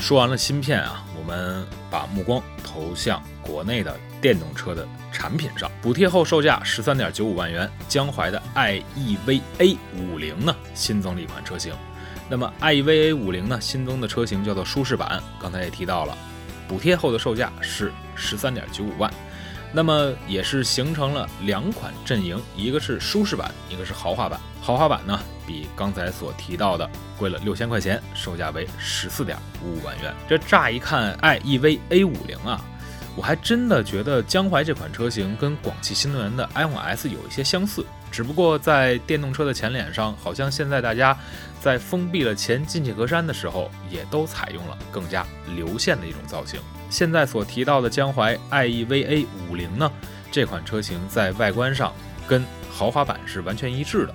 说完了芯片啊，我们把目光投向国内的电动车的产品上。补贴后售价十三点九五万元，江淮的 iEV A 五零呢新增了一款车型。那么 iEV A 五零呢新增的车型叫做舒适版，刚才也提到了，补贴后的售价是十三点九五万。那么也是形成了两款阵营，一个是舒适版，一个是豪华版。豪华版呢，比刚才所提到的贵了六千块钱，售价为十四点五五万元。这乍一看，iEV A 五零啊，我还真的觉得江淮这款车型跟广汽新能源的 i 5 S 有一些相似，只不过在电动车的前脸上，好像现在大家在封闭了前进气格栅的时候，也都采用了更加流线的一种造型。现在所提到的江淮 iEVA 五零呢，这款车型在外观上跟豪华版是完全一致的，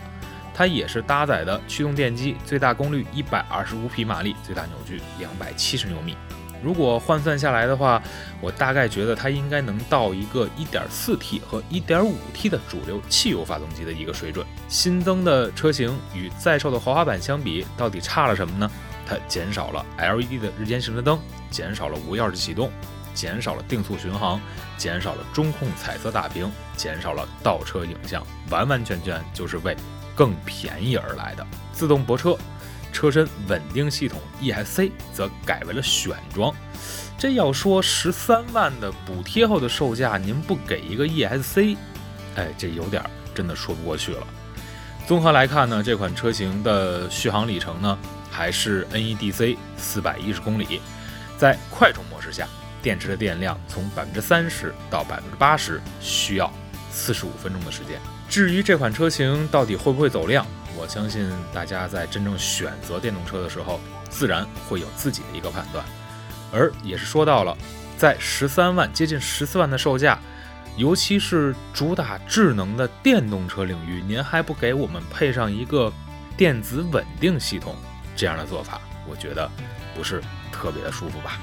它也是搭载的驱动电机，最大功率一百二十五匹马力，最大扭矩两百七十牛米。如果换算下来的话，我大概觉得它应该能到一个一点四 T 和一点五 T 的主流汽油发动机的一个水准。新增的车型与在售的豪华版相比，到底差了什么呢？它减少了 LED 的日间行车灯，减少了无钥匙启动，减少了定速巡航，减少了中控彩色大屏，减少了倒车影像，完完全全就是为更便宜而来的。自动泊车，车身稳定系统 ESC 则改为了选装。这要说十三万的补贴后的售价，您不给一个 ESC，哎，这有点真的说不过去了。综合来看呢，这款车型的续航里程呢？还是 NEDC 四百一十公里，在快充模式下，电池的电量从百分之三十到百分之八十需要四十五分钟的时间。至于这款车型到底会不会走量，我相信大家在真正选择电动车的时候，自然会有自己的一个判断。而也是说到了，在十三万接近十四万的售价，尤其是主打智能的电动车领域，您还不给我们配上一个电子稳定系统？这样的做法，我觉得不是特别的舒服吧。